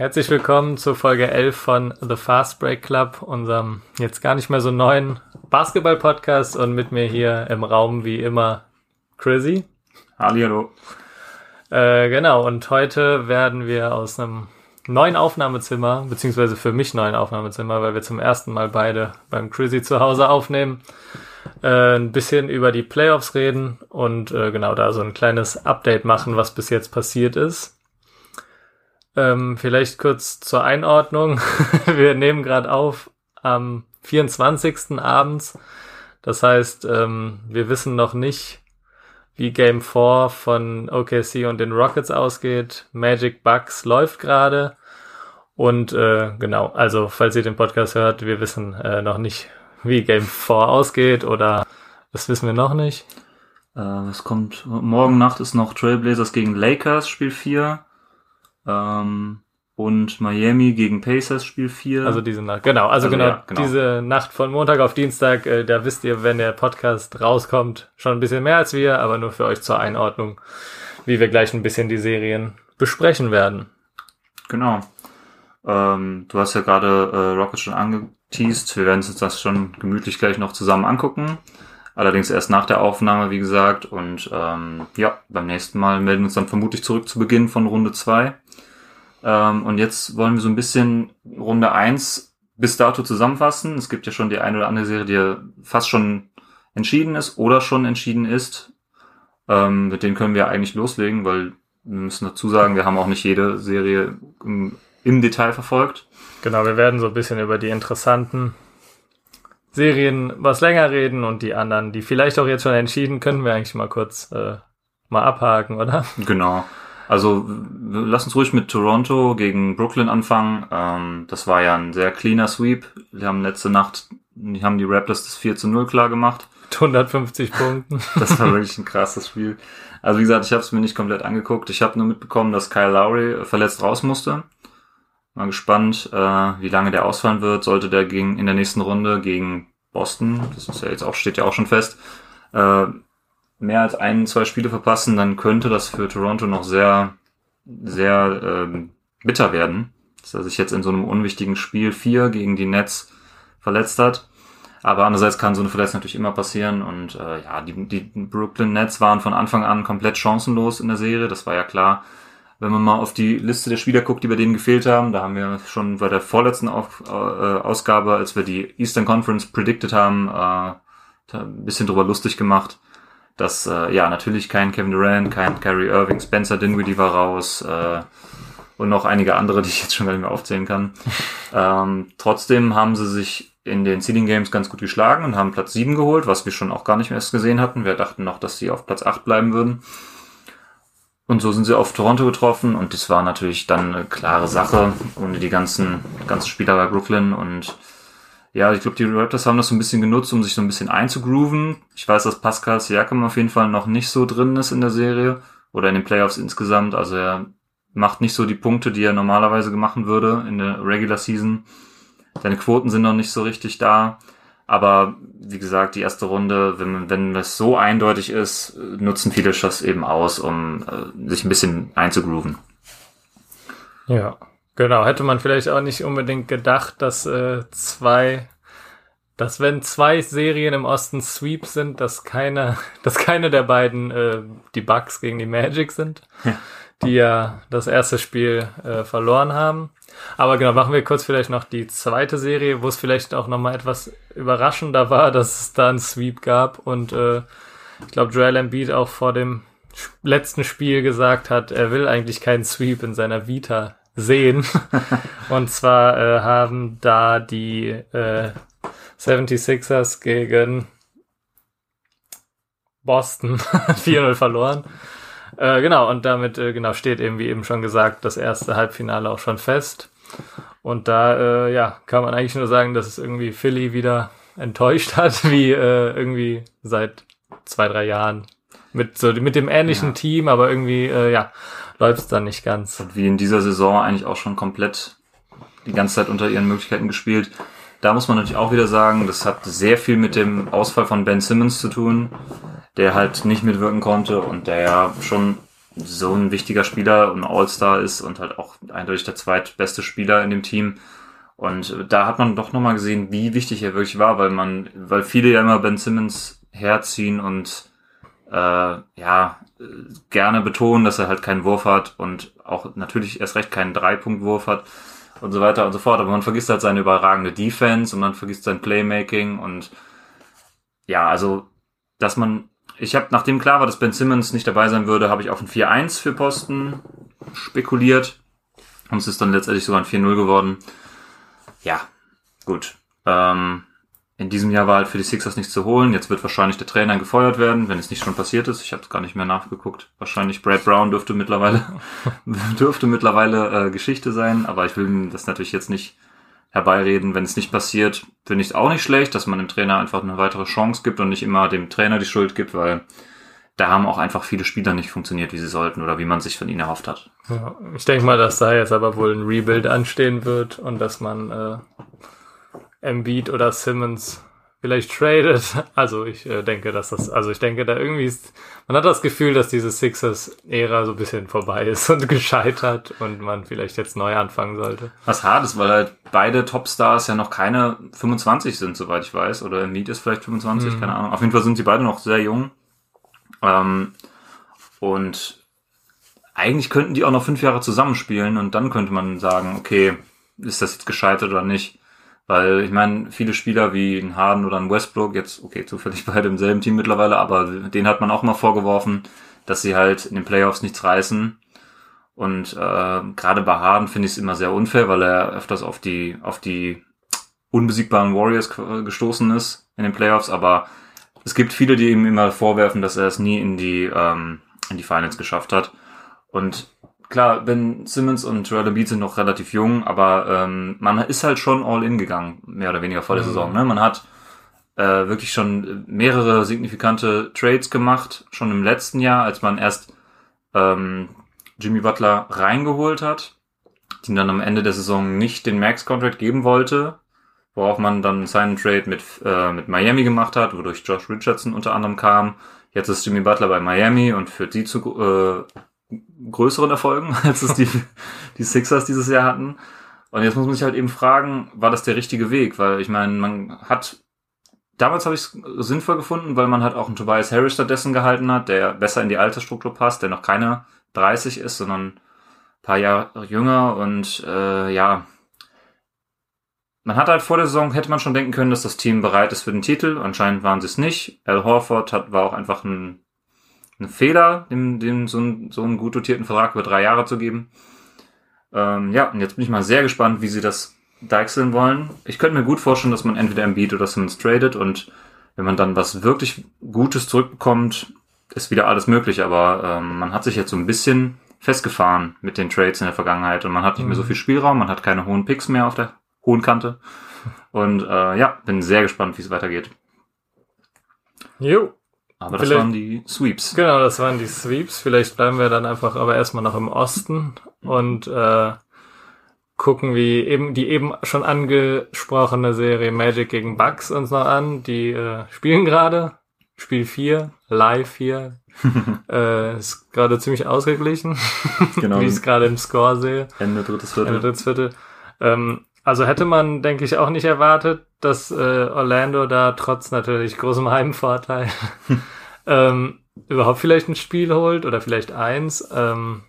Herzlich willkommen zur Folge 11 von The Fast Break Club, unserem jetzt gar nicht mehr so neuen Basketball-Podcast und mit mir hier im Raum wie immer Chrissy. Hallihallo. Äh, genau, und heute werden wir aus einem neuen Aufnahmezimmer, beziehungsweise für mich neuen Aufnahmezimmer, weil wir zum ersten Mal beide beim Chrissy zu Hause aufnehmen, äh, ein bisschen über die Playoffs reden und äh, genau da so ein kleines Update machen, was bis jetzt passiert ist. Ähm, vielleicht kurz zur Einordnung. wir nehmen gerade auf am 24. abends. Das heißt, ähm, wir wissen noch nicht, wie Game 4 von OKC und den Rockets ausgeht. Magic Bucks läuft gerade. Und äh, genau, also falls ihr den Podcast hört, wir wissen äh, noch nicht, wie Game 4 ausgeht oder das wissen wir noch nicht. Äh, es kommt, morgen Nacht ist noch Trailblazers gegen Lakers, Spiel 4. Ähm, und Miami gegen Pacers Spiel 4. Also diese Nacht, genau, also, also genau, ja, genau, diese Nacht von Montag auf Dienstag, äh, da wisst ihr, wenn der Podcast rauskommt, schon ein bisschen mehr als wir, aber nur für euch zur Einordnung, wie wir gleich ein bisschen die Serien besprechen werden. Genau. Ähm, du hast ja gerade äh, Rocket schon angeteased, wir werden uns das schon gemütlich gleich noch zusammen angucken. Allerdings erst nach der Aufnahme, wie gesagt. Und ähm, ja, beim nächsten Mal melden wir uns dann vermutlich zurück zu Beginn von Runde 2. Ähm, und jetzt wollen wir so ein bisschen Runde eins bis dato zusammenfassen. Es gibt ja schon die eine oder andere Serie, die ja fast schon entschieden ist oder schon entschieden ist. Ähm, mit denen können wir eigentlich loslegen, weil wir müssen dazu sagen, wir haben auch nicht jede Serie im, im Detail verfolgt. Genau, wir werden so ein bisschen über die interessanten Serien was länger reden und die anderen, die vielleicht auch jetzt schon entschieden, können wir eigentlich mal kurz äh, mal abhaken, oder? Genau. Also lass uns ruhig mit Toronto gegen Brooklyn anfangen. Ähm, das war ja ein sehr cleaner Sweep. Wir haben letzte Nacht, die haben die Raptors das 4 zu 0 klar gemacht. 150 Punkten. Das war wirklich ein krasses Spiel. Also wie gesagt, ich habe es mir nicht komplett angeguckt. Ich habe nur mitbekommen, dass Kyle Lowry verletzt raus musste. Mal gespannt, äh, wie lange der ausfallen wird. Sollte der gegen, in der nächsten Runde gegen Boston, das ist ja jetzt auch, steht ja auch schon fest, äh, mehr als ein, zwei Spiele verpassen, dann könnte das für Toronto noch sehr, sehr ähm, bitter werden, dass er sich jetzt in so einem unwichtigen Spiel 4 gegen die Nets verletzt hat. Aber andererseits kann so eine Verletzung natürlich immer passieren und äh, ja, die, die Brooklyn Nets waren von Anfang an komplett chancenlos in der Serie, das war ja klar. Wenn man mal auf die Liste der Spieler guckt, die bei denen gefehlt haben, da haben wir schon bei der vorletzten auf, äh, Ausgabe, als wir die Eastern Conference predicted haben, äh, ein bisschen drüber lustig gemacht dass äh, ja natürlich kein Kevin Durant, kein Kyrie Irving, Spencer Dinwiddie war raus äh, und noch einige andere, die ich jetzt schon gar nicht mehr aufzählen kann. ähm, trotzdem haben sie sich in den Seeding Games ganz gut geschlagen und haben Platz 7 geholt, was wir schon auch gar nicht mehr erst gesehen hatten. Wir dachten noch, dass sie auf Platz 8 bleiben würden. Und so sind sie auf Toronto getroffen und das war natürlich dann eine klare Sache, ohne die ganzen, ganzen Spieler bei Brooklyn und ja, ich glaube, die Raptors haben das so ein bisschen genutzt, um sich so ein bisschen einzugrooven. Ich weiß, dass Pascal Siakam auf jeden Fall noch nicht so drin ist in der Serie oder in den Playoffs insgesamt. Also er macht nicht so die Punkte, die er normalerweise machen würde in der Regular Season. Seine Quoten sind noch nicht so richtig da. Aber wie gesagt, die erste Runde, wenn, wenn es so eindeutig ist, nutzen viele das eben aus, um äh, sich ein bisschen einzugrooven. Ja, Genau, hätte man vielleicht auch nicht unbedingt gedacht, dass äh, zwei, dass wenn zwei Serien im Osten Sweep sind, dass keine, dass keine der beiden äh, die Bucks gegen die Magic sind, ja. die ja das erste Spiel äh, verloren haben. Aber genau, machen wir kurz vielleicht noch die zweite Serie, wo es vielleicht auch nochmal etwas überraschender war, dass es da einen Sweep gab und äh, ich glaube Joel Embiid auch vor dem letzten Spiel gesagt hat, er will eigentlich keinen Sweep in seiner Vita sehen. Und zwar äh, haben da die äh, 76ers gegen Boston 4-0 verloren. Äh, genau, und damit äh, genau steht eben, wie eben schon gesagt, das erste Halbfinale auch schon fest. Und da äh, ja, kann man eigentlich nur sagen, dass es irgendwie Philly wieder enttäuscht hat, wie äh, irgendwie seit zwei, drei Jahren. Mit, so, mit dem ähnlichen ja. Team, aber irgendwie, äh, ja, läuft es dann nicht ganz. Und wie in dieser Saison eigentlich auch schon komplett die ganze Zeit unter ihren Möglichkeiten gespielt. Da muss man natürlich auch wieder sagen, das hat sehr viel mit dem Ausfall von Ben Simmons zu tun, der halt nicht mitwirken konnte und der ja schon so ein wichtiger Spieler und All-Star ist und halt auch eindeutig der zweitbeste Spieler in dem Team. Und da hat man doch nochmal gesehen, wie wichtig er wirklich war, weil man, weil viele ja immer Ben Simmons herziehen und äh, ja, gerne betonen, dass er halt keinen Wurf hat und auch natürlich erst recht keinen Dreipunktwurf hat und so weiter und so fort. Aber man vergisst halt seine überragende Defense und man vergisst sein Playmaking und ja, also, dass man ich habe, nachdem klar war, dass Ben Simmons nicht dabei sein würde, habe ich auf ein 4-1 für Posten spekuliert. Und es ist dann letztendlich sogar ein 4-0 geworden. Ja, gut. Ähm, in diesem Jahr war halt für die Sixers nichts zu holen. Jetzt wird wahrscheinlich der Trainer gefeuert werden, wenn es nicht schon passiert ist. Ich habe gar nicht mehr nachgeguckt. Wahrscheinlich Brad Brown dürfte mittlerweile dürfte mittlerweile äh, Geschichte sein, aber ich will das natürlich jetzt nicht herbeireden. Wenn es nicht passiert, finde ich es auch nicht schlecht, dass man dem Trainer einfach eine weitere Chance gibt und nicht immer dem Trainer die Schuld gibt, weil da haben auch einfach viele Spieler nicht funktioniert, wie sie sollten oder wie man sich von ihnen erhofft hat. Ja, ich denke mal, dass da jetzt aber wohl ein Rebuild anstehen wird und dass man äh, Embiid oder Simmons vielleicht tradet. Also ich äh, denke, dass das, also ich denke, da irgendwie ist, man hat das Gefühl, dass diese Sixers-Ära so ein bisschen vorbei ist und gescheitert und man vielleicht jetzt neu anfangen sollte. Was hart ist, weil halt beide Topstars ja noch keine 25 sind, soweit ich weiß. Oder Embiid ist vielleicht 25, mhm. keine Ahnung. Auf jeden Fall sind sie beide noch sehr jung. Ähm, und eigentlich könnten die auch noch fünf Jahre zusammenspielen und dann könnte man sagen, okay, ist das jetzt gescheitert oder nicht? Weil ich meine, viele Spieler wie ein Harden oder ein Westbrook, jetzt, okay, zufällig beide im selben Team mittlerweile, aber den hat man auch mal vorgeworfen, dass sie halt in den Playoffs nichts reißen. Und äh, gerade bei Harden finde ich es immer sehr unfair, weil er öfters auf die, auf die unbesiegbaren Warriors gestoßen ist in den Playoffs, aber es gibt viele, die ihm immer vorwerfen, dass er es nie in die, ähm, in die Finals geschafft hat. Und klar, Ben Simmons und Joel Embiid sind noch relativ jung, aber ähm, man ist halt schon all in gegangen, mehr oder weniger vor der mhm. Saison. Ne? Man hat äh, wirklich schon mehrere signifikante Trades gemacht, schon im letzten Jahr, als man erst ähm, Jimmy Butler reingeholt hat, den dann am Ende der Saison nicht den Max-Contract geben wollte, worauf man dann seinen Trade mit, äh, mit Miami gemacht hat, wodurch Josh Richardson unter anderem kam. Jetzt ist Jimmy Butler bei Miami und führt die zu äh, größeren Erfolgen, als es die, die Sixers dieses Jahr hatten. Und jetzt muss man sich halt eben fragen, war das der richtige Weg? Weil ich meine, man hat, damals habe ich es sinnvoll gefunden, weil man halt auch einen Tobias Harris stattdessen gehalten hat, der besser in die Altersstruktur passt, der noch keine 30 ist, sondern ein paar Jahre jünger und äh, ja, man hat halt vor der Saison, hätte man schon denken können, dass das Team bereit ist für den Titel. Anscheinend waren sie es nicht. Al Horford hat, war auch einfach ein ein Fehler, dem, dem so, ein, so einen gut dotierten Vertrag über drei Jahre zu geben. Ähm, ja, und jetzt bin ich mal sehr gespannt, wie sie das deichseln wollen. Ich könnte mir gut vorstellen, dass man entweder Embiid oder Simmons tradet und wenn man dann was wirklich Gutes zurückbekommt, ist wieder alles möglich. Aber ähm, man hat sich jetzt so ein bisschen festgefahren mit den Trades in der Vergangenheit und man hat nicht mehr so mhm. viel Spielraum, man hat keine hohen Picks mehr auf der hohen Kante. Und äh, ja, bin sehr gespannt, wie es weitergeht. Jo. Aber das Vielleicht, waren die Sweeps. Genau, das waren die Sweeps. Vielleicht bleiben wir dann einfach aber erstmal noch im Osten und äh, gucken, wie eben die eben schon angesprochene Serie Magic gegen Bucks uns noch an. Die äh, spielen gerade. Spiel 4, live hier. äh, ist gerade ziemlich ausgeglichen, genau. wie ich es gerade im Score sehe. Ende drittes Viertel. Ende drittes Viertel. Ähm, also hätte man, denke ich, auch nicht erwartet, dass äh, Orlando da trotz natürlich großem Heimvorteil ähm, überhaupt vielleicht ein Spiel holt oder vielleicht eins. Ähm,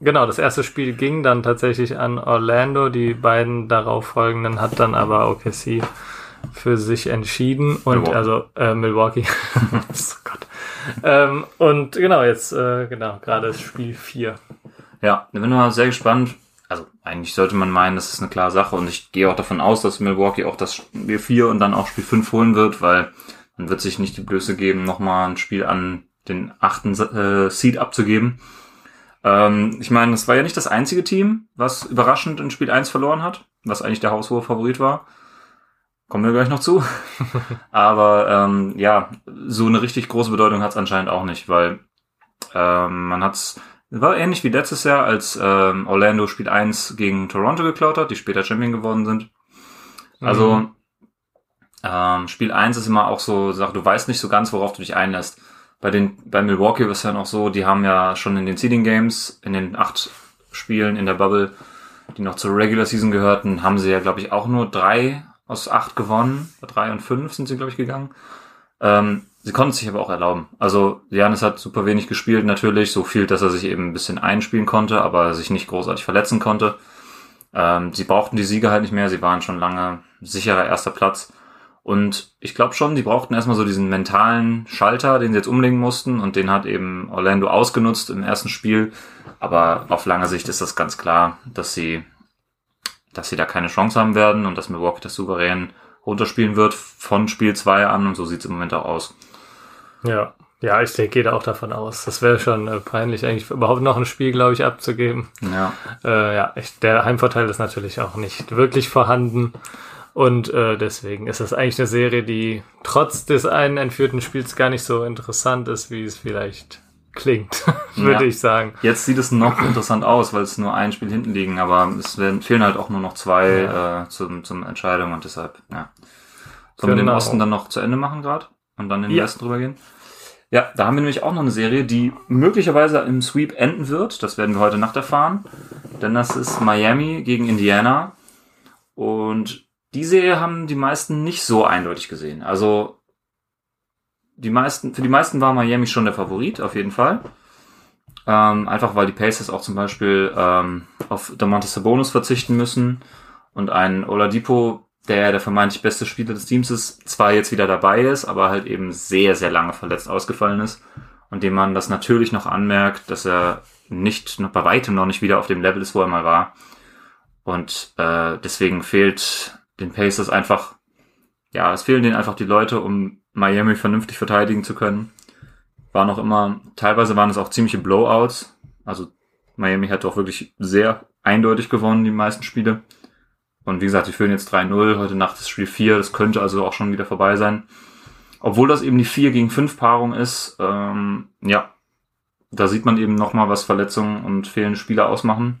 genau, das erste Spiel ging dann tatsächlich an Orlando. Die beiden darauf folgenden hat dann aber OKC für sich entschieden und Milwaukee. also äh, Milwaukee. oh Gott. Ähm, und genau, jetzt äh, genau, gerade das Spiel 4. Ja, ich bin mal sehr gespannt, also eigentlich sollte man meinen, das ist eine klare Sache und ich gehe auch davon aus, dass Milwaukee auch das Spiel 4 und dann auch Spiel 5 holen wird, weil man wird sich nicht die Blöße geben, nochmal ein Spiel an den achten äh, Seed abzugeben. Ähm, ich meine, es war ja nicht das einzige Team, was überraschend in Spiel 1 verloren hat, was eigentlich der haushohe Favorit war. Kommen wir gleich noch zu. Aber ähm, ja, so eine richtig große Bedeutung hat es anscheinend auch nicht, weil ähm, man hat es war ähnlich wie letztes Jahr, als ähm, Orlando Spiel 1 gegen Toronto geklaut hat, die später Champion geworden sind. Also mhm. ähm, Spiel 1 ist immer auch so, sag, du weißt nicht so ganz, worauf du dich einlässt. bei den, bei Milwaukee ist ja noch so, die haben ja schon in den Seeding Games, in den acht Spielen in der Bubble, die noch zur Regular Season gehörten, haben sie ja, glaube ich, auch nur drei aus acht gewonnen. Drei und fünf sind sie, glaube ich, gegangen. Ähm, sie konnten sich aber auch erlauben. Also Janis hat super wenig gespielt, natürlich, so viel, dass er sich eben ein bisschen einspielen konnte, aber sich nicht großartig verletzen konnte. Ähm, sie brauchten die Siege halt nicht mehr, sie waren schon lange sicherer erster Platz. Und ich glaube schon, die brauchten erstmal so diesen mentalen Schalter, den sie jetzt umlegen mussten. Und den hat eben Orlando ausgenutzt im ersten Spiel. Aber auf lange Sicht ist das ganz klar, dass sie, dass sie da keine Chance haben werden und dass Milwaukee das souverän runterspielen wird von Spiel 2 an. Und so sieht es im Moment auch aus. Ja, ja, ich denke, gehe da auch davon aus. Das wäre schon äh, peinlich, eigentlich überhaupt noch ein Spiel, glaube ich, abzugeben. Ja. Äh, ja, ich, der Heimvorteil ist natürlich auch nicht wirklich vorhanden. Und äh, deswegen ist das eigentlich eine Serie, die trotz des einen entführten Spiels gar nicht so interessant ist, wie es vielleicht klingt, würde ja. ich sagen. Jetzt sieht es noch interessant aus, weil es nur ein Spiel hinten liegen, aber es werden, fehlen halt auch nur noch zwei ja. äh, zum, zum Entscheidung und deshalb, ja. Sollen wir den genau. Osten dann noch zu Ende machen gerade und dann in den ja. Westen drüber gehen? Ja, da haben wir nämlich auch noch eine Serie, die möglicherweise im Sweep enden wird. Das werden wir heute Nacht erfahren. Denn das ist Miami gegen Indiana. Und die Serie haben die meisten nicht so eindeutig gesehen. Also die meisten, für die meisten war Miami schon der Favorit, auf jeden Fall. Ähm, einfach weil die Pacers auch zum Beispiel ähm, auf Domantas Sabonis verzichten müssen und ein Oladipo, der der vermeintlich beste Spieler des Teams ist, zwar jetzt wieder dabei ist, aber halt eben sehr, sehr lange verletzt ausgefallen ist und dem man das natürlich noch anmerkt, dass er nicht noch bei weitem noch nicht wieder auf dem Level ist, wo er mal war. Und äh, deswegen fehlt den Pacers einfach, ja, es fehlen denen einfach die Leute, um Miami vernünftig verteidigen zu können. War noch immer, teilweise waren es auch ziemliche Blowouts. Also Miami hat auch wirklich sehr eindeutig gewonnen, die meisten Spiele. Und wie gesagt, sie führen jetzt 3-0, heute Nacht ist Spiel 4, das könnte also auch schon wieder vorbei sein. Obwohl das eben die 4 gegen 5 Paarung ist, ähm, ja, da sieht man eben nochmal, was Verletzungen und fehlende Spieler ausmachen.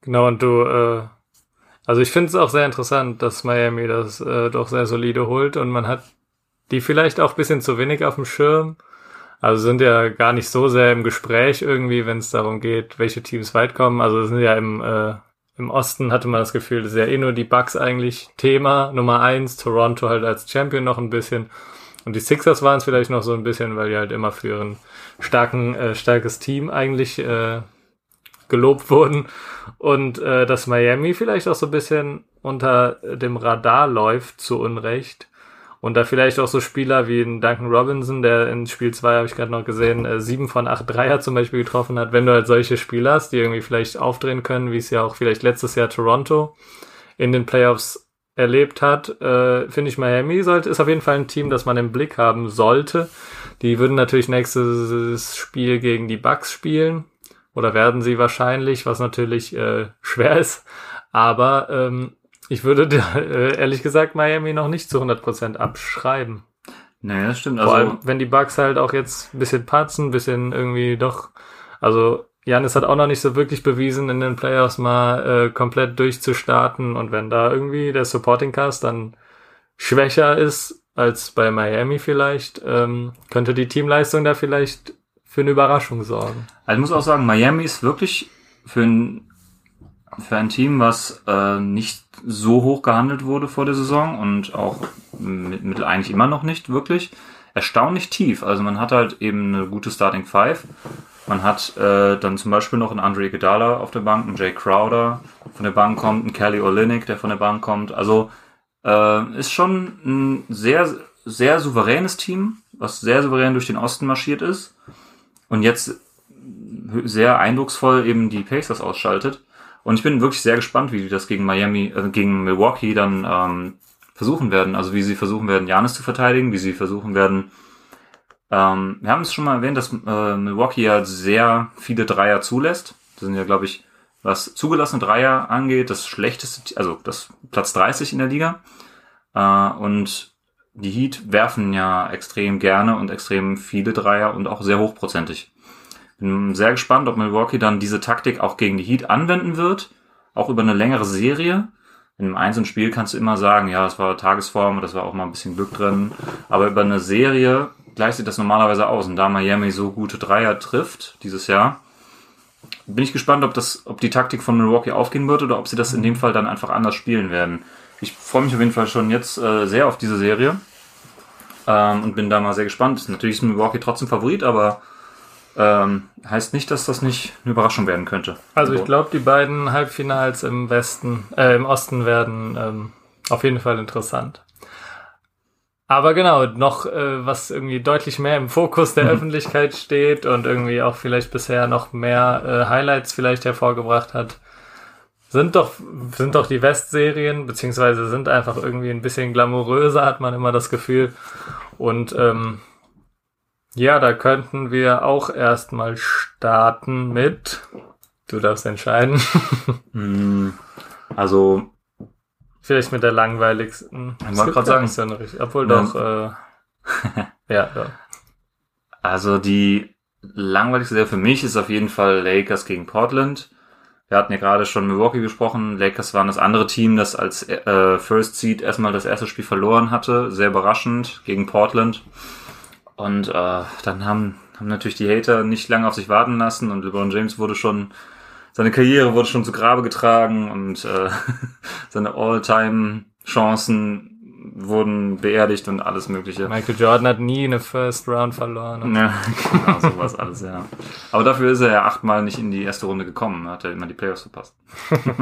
Genau, und du äh, also ich finde es auch sehr interessant, dass Miami das äh, doch sehr solide holt und man hat die vielleicht auch bisschen zu wenig auf dem Schirm. Also sind ja gar nicht so sehr im Gespräch irgendwie, wenn es darum geht, welche Teams weit kommen. Also sind ja im, äh, im Osten hatte man das Gefühl, das ist ja eh nur die Bucks eigentlich Thema. Nummer eins, Toronto halt als Champion noch ein bisschen. Und die Sixers waren es vielleicht noch so ein bisschen, weil die halt immer für ein starken, äh, starkes Team eigentlich äh, gelobt wurden. Und äh, dass Miami vielleicht auch so ein bisschen unter dem Radar läuft zu Unrecht und da vielleicht auch so Spieler wie Duncan Robinson, der in Spiel 2 habe ich gerade noch gesehen, äh, sieben von acht Dreier zum Beispiel getroffen hat, wenn du halt solche Spieler hast, die irgendwie vielleicht aufdrehen können, wie es ja auch vielleicht letztes Jahr Toronto in den Playoffs erlebt hat, äh, finde ich Miami sollte, ist auf jeden Fall ein Team, das man im Blick haben sollte. Die würden natürlich nächstes Spiel gegen die Bucks spielen oder werden sie wahrscheinlich, was natürlich äh, schwer ist. Aber ähm, ich würde äh, ehrlich gesagt Miami noch nicht zu 100% abschreiben. Naja, das stimmt. Vor also, allem, wenn die Bugs halt auch jetzt ein bisschen patzen, ein bisschen irgendwie doch, also Janis hat auch noch nicht so wirklich bewiesen, in den Playoffs mal äh, komplett durchzustarten. Und wenn da irgendwie der Supporting Cast dann schwächer ist als bei Miami vielleicht, ähm, könnte die Teamleistung da vielleicht für eine Überraschung sorgen. Also ich muss auch sagen, Miami ist wirklich für ein, für ein Team, was äh, nicht so hoch gehandelt wurde vor der Saison und auch mit, mit eigentlich immer noch nicht wirklich, erstaunlich tief. Also man hat halt eben eine gute Starting Five. Man hat äh, dann zum Beispiel noch einen Andre Iguodala auf der Bank, einen Jay Crowder von der Bank kommt, einen Kelly Olynyk, der von der Bank kommt. Also äh, ist schon ein sehr, sehr souveränes Team, was sehr souverän durch den Osten marschiert ist und jetzt sehr eindrucksvoll eben die Pacers ausschaltet. Und ich bin wirklich sehr gespannt, wie die das gegen Miami, äh, gegen Milwaukee dann ähm, versuchen werden. Also wie sie versuchen werden, Janis zu verteidigen, wie sie versuchen werden. Ähm, wir haben es schon mal erwähnt, dass äh, Milwaukee ja sehr viele Dreier zulässt. Das sind ja, glaube ich, was zugelassene Dreier angeht, das schlechteste, also das Platz 30 in der Liga. Äh, und die Heat werfen ja extrem gerne und extrem viele Dreier und auch sehr hochprozentig. Bin sehr gespannt, ob Milwaukee dann diese Taktik auch gegen die Heat anwenden wird, auch über eine längere Serie. In einem einzelnen Spiel kannst du immer sagen, ja, es war Tagesform, das war auch mal ein bisschen Glück drin. Aber über eine Serie gleicht sich das normalerweise aus. Und da Miami so gute Dreier trifft dieses Jahr, bin ich gespannt, ob das, ob die Taktik von Milwaukee aufgehen wird oder ob sie das in dem Fall dann einfach anders spielen werden. Ich freue mich auf jeden Fall schon jetzt äh, sehr auf diese Serie ähm, und bin da mal sehr gespannt. Natürlich ist Milwaukee trotzdem Favorit, aber ähm, heißt nicht, dass das nicht eine Überraschung werden könnte. Also ich glaube, die beiden Halbfinals im Westen, äh, im Osten werden ähm, auf jeden Fall interessant. Aber genau, noch äh, was irgendwie deutlich mehr im Fokus der Öffentlichkeit steht und irgendwie auch vielleicht bisher noch mehr äh, Highlights vielleicht hervorgebracht hat, sind doch, sind doch die Westserien, beziehungsweise sind einfach irgendwie ein bisschen glamouröser, hat man immer das Gefühl. Und ähm, ja, da könnten wir auch erstmal starten mit. Du darfst entscheiden. Hm, Also, Vielleicht mit der langweiligsten. Ich wollte ja sagen. so eine Obwohl Ja. doch, äh, ja, ja. also die langweiligste Serie für mich ist auf jeden Fall Lakers gegen Portland. Wir hatten ja gerade schon Milwaukee gesprochen. Lakers waren das andere Team, das als äh, First Seed erstmal das erste Spiel verloren hatte. Sehr überraschend gegen Portland. Und äh, dann haben, haben natürlich die Hater nicht lange auf sich warten lassen und LeBron James wurde schon, seine Karriere wurde schon zu Grabe getragen und äh, seine All-Time-Chancen wurden beerdigt und alles Mögliche. Michael Jordan hat nie eine First Round verloren. Ja, genau, sowas alles, ja. Aber dafür ist er ja achtmal nicht in die erste Runde gekommen, hat er immer die Playoffs verpasst.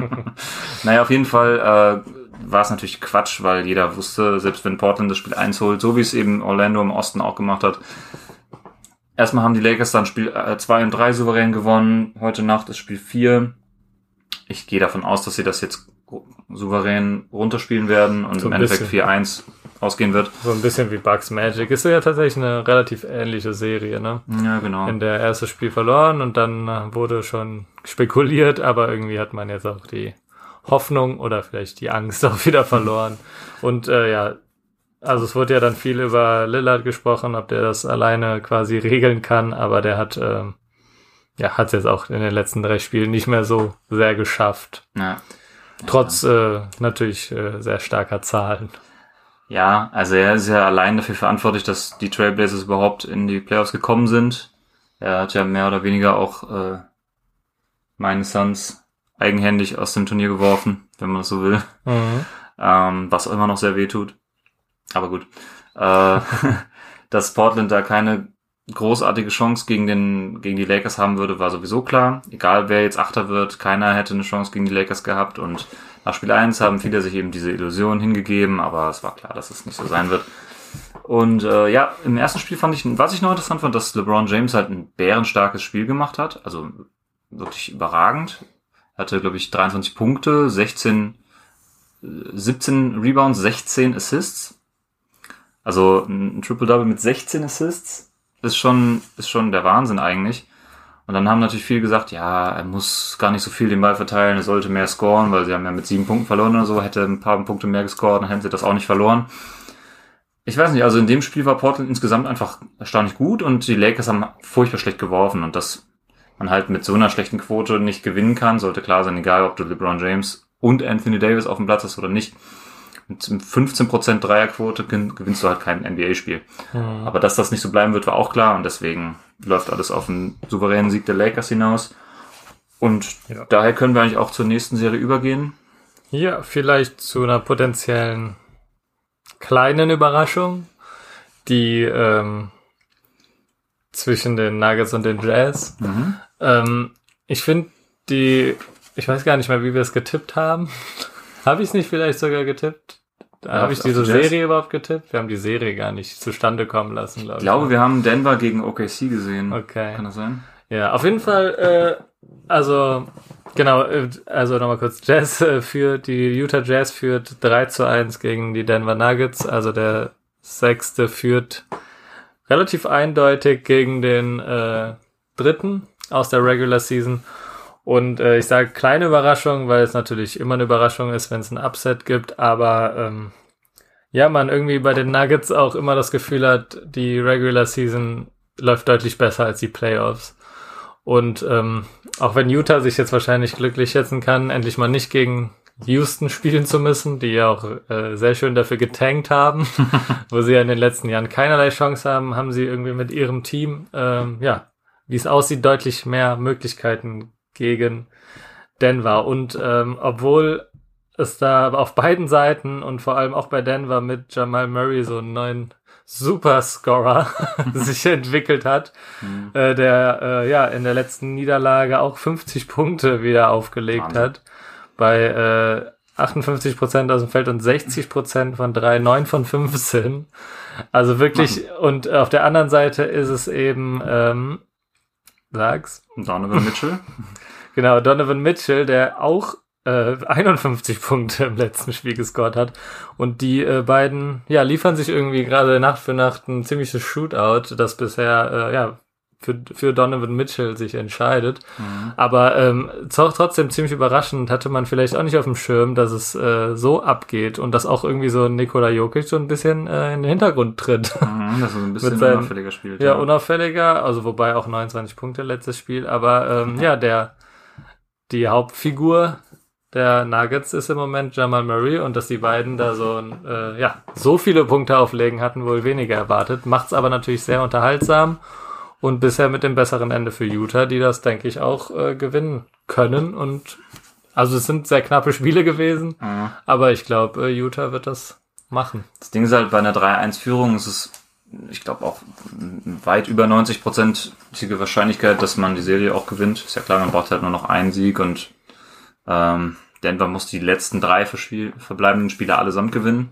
naja, auf jeden Fall äh, war es natürlich Quatsch, weil jeder wusste, selbst wenn Portland das Spiel 1 holt, so wie es eben Orlando im Osten auch gemacht hat, erstmal haben die Lakers dann Spiel 2 und 3 souverän gewonnen, heute Nacht ist Spiel 4. Ich gehe davon aus, dass sie das jetzt souverän runterspielen werden und So im Endeffekt bisschen. 4-1 ausgehen wird. So ein bisschen wie Bugs Magic. Ist ja tatsächlich eine relativ ähnliche Serie, ne? Ja, genau. In der erste Spiel verloren und dann äh, wurde schon spekuliert, aber irgendwie hat man jetzt auch die Hoffnung oder vielleicht die Angst auch wieder verloren. Und äh, ja, also es wurde ja dann viel über Lillard gesprochen, ob der das alleine quasi regeln kann, aber der hat ähm, ja hat es jetzt auch in den letzten drei Spielen nicht mehr so sehr geschafft. Ja. Trotz äh, natürlich äh, sehr starker Zahlen. Ja, also er ist ja allein dafür verantwortlich, dass die Trailblazers überhaupt in die Playoffs gekommen sind. Er hat ja mehr oder weniger auch äh, meine Suns eigenhändig aus dem Turnier geworfen, wenn man das so will. Mhm. Ähm, was immer noch sehr weh tut. Aber gut. Äh, dass Portland da keine großartige Chance gegen den gegen die Lakers haben würde, war sowieso klar. Egal wer jetzt Achter wird, keiner hätte eine Chance gegen die Lakers gehabt und nach Spiel 1 haben viele sich eben diese Illusion hingegeben, aber es war klar, dass es nicht so sein wird. Und äh, ja, im ersten Spiel fand ich, was ich noch interessant fand, dass LeBron James halt ein bärenstarkes Spiel gemacht hat, also wirklich überragend. Hatte, glaube ich, 23 Punkte, 16, äh, 17 Rebounds, 16 Assists. Also ein Triple-Double mit 16 Assists ist schon, ist schon der Wahnsinn eigentlich. Und dann haben natürlich viele gesagt, ja, er muss gar nicht so viel den Ball verteilen, er sollte mehr scoren, weil sie haben ja mit sieben Punkten verloren oder so, hätte ein paar Punkte mehr gescored, dann hätten sie das auch nicht verloren. Ich weiß nicht, also in dem Spiel war Portland insgesamt einfach erstaunlich gut und die Lakers haben furchtbar schlecht geworfen und dass man halt mit so einer schlechten Quote nicht gewinnen kann, sollte klar sein, egal ob du LeBron James und Anthony Davis auf dem Platz hast oder nicht. Mit 15% Dreierquote gewinn- gewinnst du halt kein NBA-Spiel. Mhm. Aber dass das nicht so bleiben wird, war auch klar und deswegen läuft alles auf einen souveränen Sieg der Lakers hinaus. Und Ja. daher können wir eigentlich auch zur nächsten Serie übergehen. Ja, vielleicht zu einer potenziellen kleinen Überraschung, die ähm, zwischen den Nuggets und den Jazz. Mhm. Ähm, ich finde die, ich weiß gar nicht mehr, wie wir es getippt haben. habe ich es nicht vielleicht sogar getippt? Ja, Habe ich diese? Serie überhaupt getippt? Wir haben die Serie gar nicht zustande kommen lassen, glaube Ich ich. glaube, wir haben Denver gegen OKC gesehen. Okay. Kann das sein? Ja, auf jeden Fall, äh, also, genau, äh, also nochmal kurz, Jazz äh, führt, die Utah Jazz führt 3 zu 1 gegen die Denver Nuggets, also der sechste führt relativ eindeutig gegen den äh, dritten aus der Regular Season. Und äh, ich sage kleine Überraschung, weil es natürlich immer eine Überraschung ist, wenn es ein Upset gibt, aber ähm, ja, man irgendwie bei den Nuggets auch immer das Gefühl hat, die Regular Season läuft deutlich besser als die Playoffs. Und ähm, auch wenn Utah sich jetzt wahrscheinlich glücklich schätzen kann, endlich mal nicht gegen Houston spielen zu müssen, die ja auch äh, sehr schön dafür getankt haben, wo sie ja in den letzten Jahren keinerlei Chance haben, haben sie irgendwie mit ihrem Team, ähm, ja, wie es aussieht, deutlich mehr Möglichkeiten gegen Denver. Und ähm, obwohl es da auf beiden Seiten und vor allem auch bei Denver mit Jamal Murray so einen neuen Superscorer sich entwickelt hat, mhm. äh, der äh, ja in der letzten Niederlage auch 50 Punkte wieder aufgelegt Wahnsinn. hat. Bei äh, 58 Prozent aus dem Feld und 60 Prozent von drei, neun von 15. Also wirklich, Machen. und auf der anderen Seite ist es eben, ähm, sag's. Donovan Mitchell. genau, Donovan Mitchell, der auch äh, 51 Punkte im letzten Spiel gescored hat. Und die äh, beiden, ja, liefern sich irgendwie gerade Nacht für Nacht ein ziemliches Shootout, das bisher, äh, ja, für, für Donovan Mitchell sich entscheidet. Mhm. Aber ähm, trotzdem ziemlich überraschend hatte man vielleicht auch nicht auf dem Schirm, dass es äh, so abgeht und dass auch irgendwie so Nikola Jokic so ein bisschen äh, in den Hintergrund tritt. Mhm, dass er so ein bisschen seinen, unauffälliger spielt. Ja, ja, unauffälliger, also wobei auch 29 Punkte letztes Spiel, aber ähm, ja, der die Hauptfigur der Nuggets ist im Moment Jamal Murray und dass die beiden da so, äh, ja, so viele Punkte auflegen hatten, wohl weniger erwartet. Macht's aber natürlich sehr unterhaltsam und bisher mit dem besseren Ende für Utah, die das, denke ich, auch äh, gewinnen können. Und also es sind sehr knappe Spiele gewesen, mhm. aber ich glaube, äh, Utah wird das machen. Das Ding ist halt, bei einer 3-1-Führung ist es, ich glaube, auch weit über 90-prozentige Wahrscheinlichkeit, dass man die Serie auch gewinnt. Ist ja klar, man braucht halt nur noch einen Sieg und ähm, Denver muss die letzten drei verbleibenden Spiele allesamt gewinnen.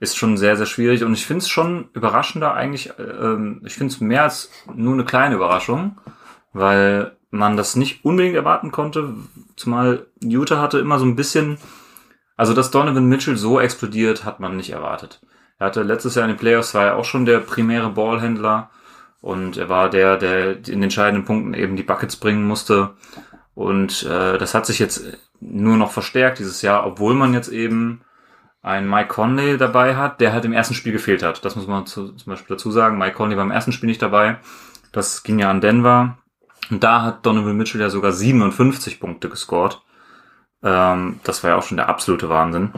Ist schon sehr, sehr schwierig. Und ich finde es schon überraschender eigentlich, ähm, ich finde es mehr als nur eine kleine Überraschung, weil man das nicht unbedingt erwarten konnte, zumal Utah hatte immer so ein bisschen, also dass Donovan Mitchell so explodiert, hat man nicht erwartet. Er hatte letztes Jahr in den Playoffs war er auch schon der primäre Ballhändler und er war der, der in den entscheidenden Punkten eben die Buckets bringen musste. Und äh, das hat sich jetzt nur noch verstärkt dieses Jahr, obwohl man jetzt eben einen Mike Conley dabei hat, der halt im ersten Spiel gefehlt hat. Das muss man zu, zum Beispiel dazu sagen. Mike Conley war im ersten Spiel nicht dabei. Das ging ja an Denver. Und da hat Donovan Mitchell ja sogar 57 Punkte gescored. Ähm, das war ja auch schon der absolute Wahnsinn.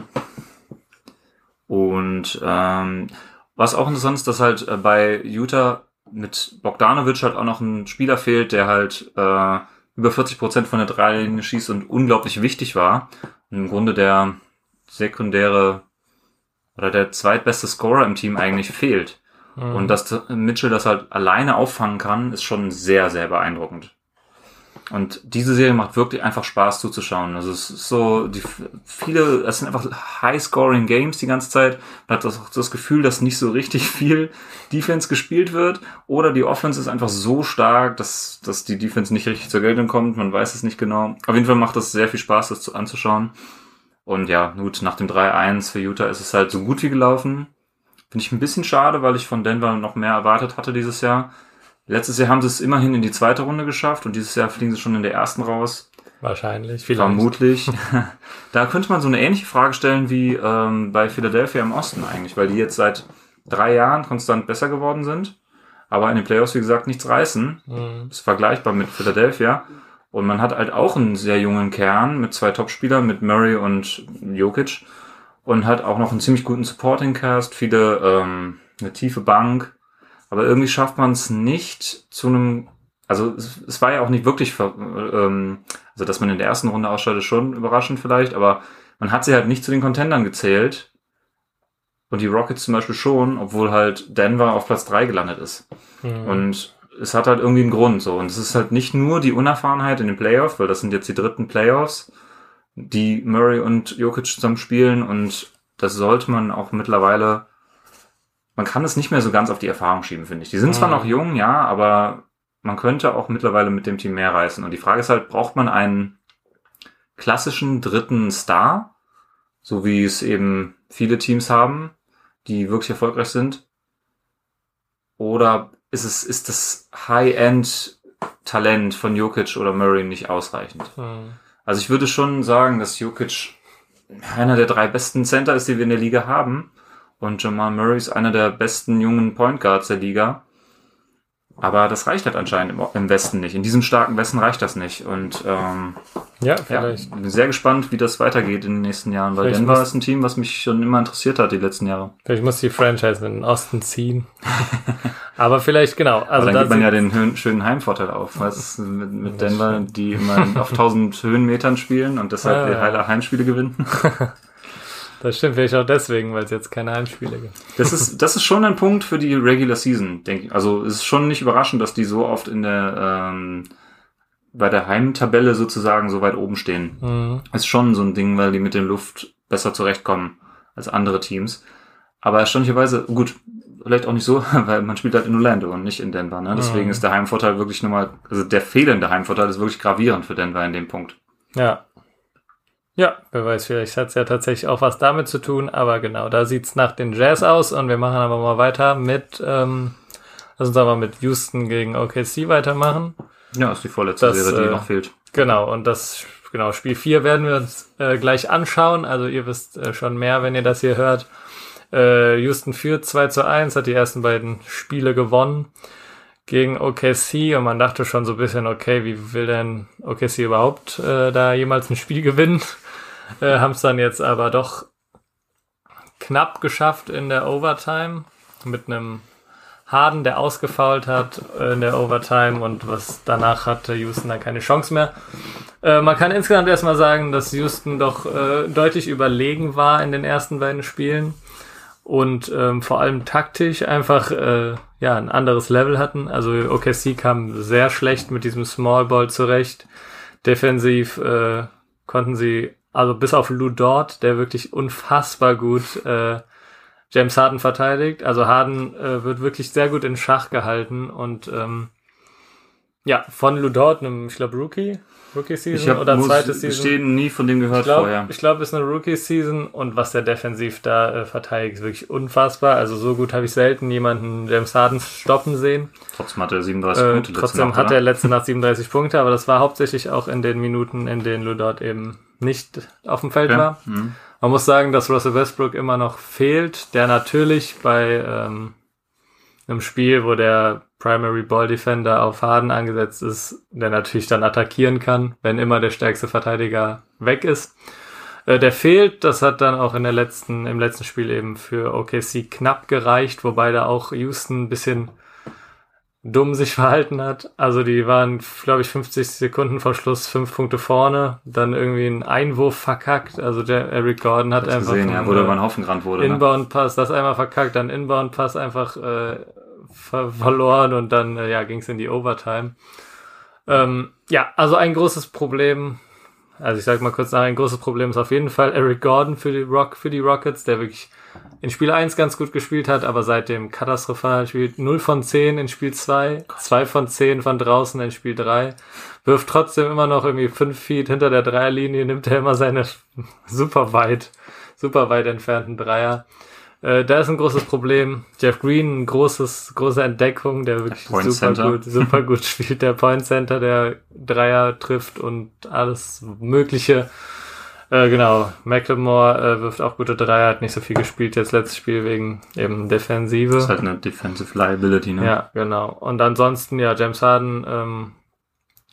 Und ähm, was auch interessant ist, dass halt äh, bei Utah mit Bogdanovic halt auch noch ein Spieler fehlt, der halt äh, über 40 Prozent von der Dreilinie schießt und unglaublich wichtig war. Und Im Grunde der sekundäre oder der zweitbeste Scorer im Team eigentlich fehlt. Mhm. Und dass Mitchell das halt alleine auffangen kann, ist schon sehr, sehr beeindruckend. Und diese Serie macht wirklich einfach Spaß zuzuschauen. Also es ist so, die viele, es sind einfach High-Scoring Games die ganze Zeit. Man hat das, das Gefühl, dass nicht so richtig viel Defense gespielt wird. Oder die Offense ist einfach so stark, dass, dass die Defense nicht richtig zur Geltung kommt. Man weiß es nicht genau. Auf jeden Fall macht es sehr viel Spaß, das anzuschauen. Und ja, gut, nach dem 3-1 für Utah ist es halt so gut wie gelaufen. Finde ich ein bisschen schade, weil ich von Denver noch mehr erwartet hatte dieses Jahr. Letztes Jahr haben sie es immerhin in die zweite Runde geschafft und dieses Jahr fliegen sie schon in der ersten raus. Wahrscheinlich, vielleicht. Vermutlich. da könnte man so eine ähnliche Frage stellen wie ähm, bei Philadelphia im Osten eigentlich, weil die jetzt seit drei Jahren konstant besser geworden sind, aber in den Playoffs, wie gesagt, nichts reißen. Mhm. Ist vergleichbar mit Philadelphia. Und man hat halt auch einen sehr jungen Kern mit zwei Topspielern, mit Murray und Jokic. Und hat auch noch einen ziemlich guten Supporting Cast, viele, ähm, eine tiefe Bank aber irgendwie schafft man es nicht zu einem, also es, es, war ja auch nicht wirklich, ähm, also dass man in der ersten Runde ausscheidet, schon überraschend vielleicht, aber man hat sie halt nicht zu den Contendern gezählt. Und die Rockets zum Beispiel schon, obwohl halt Denver auf Platz drei gelandet ist. Mhm. Und es hat halt irgendwie einen Grund so. Und es ist halt nicht nur die Unerfahrenheit in den Playoffs, weil das sind jetzt die dritten Playoffs, die Murray und Jokic zusammen spielen. Und das sollte man auch mittlerweile man kann es nicht mehr so ganz auf die Erfahrung schieben, finde ich. Die sind mhm. zwar noch jung, ja, aber man könnte auch mittlerweile mit dem Team mehr reißen. Und die Frage ist halt, braucht man einen klassischen dritten Star, so wie es eben viele Teams haben, die wirklich erfolgreich sind? Oder ist es, ist das High-End-Talent von Jokic oder Murray nicht ausreichend? Mhm. Also ich würde schon sagen, dass Jokic einer der drei besten Center ist, die wir in der Liga haben. Und Jamal Murray ist einer der besten jungen Point Guards der Liga. Aber das reicht halt anscheinend im, Westen nicht. In diesem starken Westen reicht das nicht. Und ähm, Ja, ja, vielleicht. bin sehr gespannt, wie das weitergeht in den nächsten Jahren, weil Vielleicht Denver ist ein Team, was mich schon immer interessiert hat die letzten Jahre. Vielleicht muss die Franchise in den Osten ziehen. Aber vielleicht, genau. Aber Also dann da gibt man ja den hö- schönen Heimvorteil auf, was mit, mit Denver, die immer auf 1000 Höhenmetern spielen und deshalb Ah, die ja. Heile Heimspiele gewinnen. das stimmt vielleicht auch deswegen, weil es jetzt keine Heimspiele gibt. Das ist, das ist schon ein Punkt für die Regular Season, denke ich. Also es ist schon nicht überraschend, dass die so oft in der ähm, bei der Heimtabelle sozusagen so weit oben stehen. Mhm. Ist schon so ein Ding, weil die mit der Luft besser zurechtkommen als andere Teams. Aber erstaunlicherweise, gut, vielleicht auch nicht so, weil man spielt halt in Orlando und nicht in Denver. Ne? Deswegen Mhm. ist der Heimvorteil wirklich nochmal, also der fehlende Heimvorteil ist wirklich gravierend für Denver in dem Punkt. Ja. Ja, wer weiß, vielleicht hat es ja tatsächlich auch was damit zu tun, aber genau, da sieht's nach den Jazz aus und wir machen aber mal weiter mit, ähm, lass uns aber mit Houston gegen OKC weitermachen. Ja, ist die vorletzte Das, Serie, die äh, noch fehlt. Genau, und das, genau, Spiel 4 werden wir uns äh, gleich anschauen. Also ihr wisst äh, schon mehr, wenn ihr das hier hört. Äh, Houston führt 2 zu 1, hat die ersten beiden Spiele gewonnen gegen OKC und man dachte schon so ein bisschen, okay, wie will denn OKC überhaupt äh, da jemals ein Spiel gewinnen? Äh, Haben es dann jetzt aber doch knapp geschafft in der Overtime mit einem Harden, der ausgefault hat äh, in der Overtime und was danach hatte Houston dann keine Chance mehr. Äh, man kann insgesamt erstmal sagen, dass Houston doch äh, deutlich überlegen war in den ersten beiden Spielen und ähm, vor allem taktisch einfach äh, ja ein anderes Level hatten. Also OKC kam sehr schlecht mit diesem Small Ball zurecht. Defensiv äh, konnten sie also bis auf Lou Dort, der wirklich unfassbar gut äh, James Harden verteidigt. Also Harden äh, wird wirklich sehr gut in Schach gehalten und ähm, ja, von Lou Dort, einem, ich glaube, Rookie, Rookie Season Ich habe oder muss zweite Season. gestehen, nie von dem gehört Ich glaube, vorher. ich glaub, es ist eine Rookie-Season und was der defensiv da äh, verteidigt, ist wirklich unfassbar. Also so gut habe ich selten jemanden James Harden stoppen sehen. Trotzdem hat er 37 Äh, Punkte trotzdem Nacht, hat er letzte Nacht 37 Punkte, aber das war hauptsächlich auch in den Minuten, in denen Lou dort eben nicht auf dem Feld Okay. war. Mhm. Man muss sagen, dass Russell Westbrook immer noch fehlt, der natürlich bei ähm, einem Spiel, wo der Primary Ball Defender auf Harden angesetzt ist, der natürlich dann attackieren kann, wenn immer der stärkste Verteidiger weg ist. Äh, der fehlt, das hat dann auch in der letzten, im letzten Spiel eben für OKC knapp gereicht, wobei da auch Houston ein bisschen dumm sich verhalten hat. Also die waren, glaube ich, 50 Sekunden vor Schluss fünf Punkte vorne, dann irgendwie einen Einwurf verkackt. Also der Eric Gordon hat einfach gesehen, ja, wo der über den Haufen gerannt wurde. Ne? Inbound-Pass, das einmal verkackt, dann Inbound-Pass einfach äh, ver verloren und dann äh, ja, ging es in die Overtime. Ähm, ja, also ein großes Problem, also ich sag mal kurz nach, ein großes Problem ist auf jeden Fall Eric Gordon für die, Rock, für die Rockets, der wirklich in Spiel 1 ganz gut gespielt hat, aber seitdem katastrophal spielt. 0 von 10 in Spiel 2, 2 von 10 von draußen in Spiel 3. Wirft trotzdem immer noch irgendwie 5 Feet hinter der Dreierlinie, nimmt er immer seine super weit, super weit entfernten Dreier. Äh, da ist ein großes Problem. Jeff Green, ein großes, große Entdeckung, der wirklich Point super Center. gut, super gut spielt. Der Point Center, der Dreier trifft und alles Mögliche. Äh, genau, McLemore äh, wirft auch gute Dreier, hat nicht so viel gespielt jetzt letztes Spiel wegen eben Defensive. Das ist halt eine Defensive Liability, ne? Ja, genau. Und ansonsten, ja, James Harden, ähm,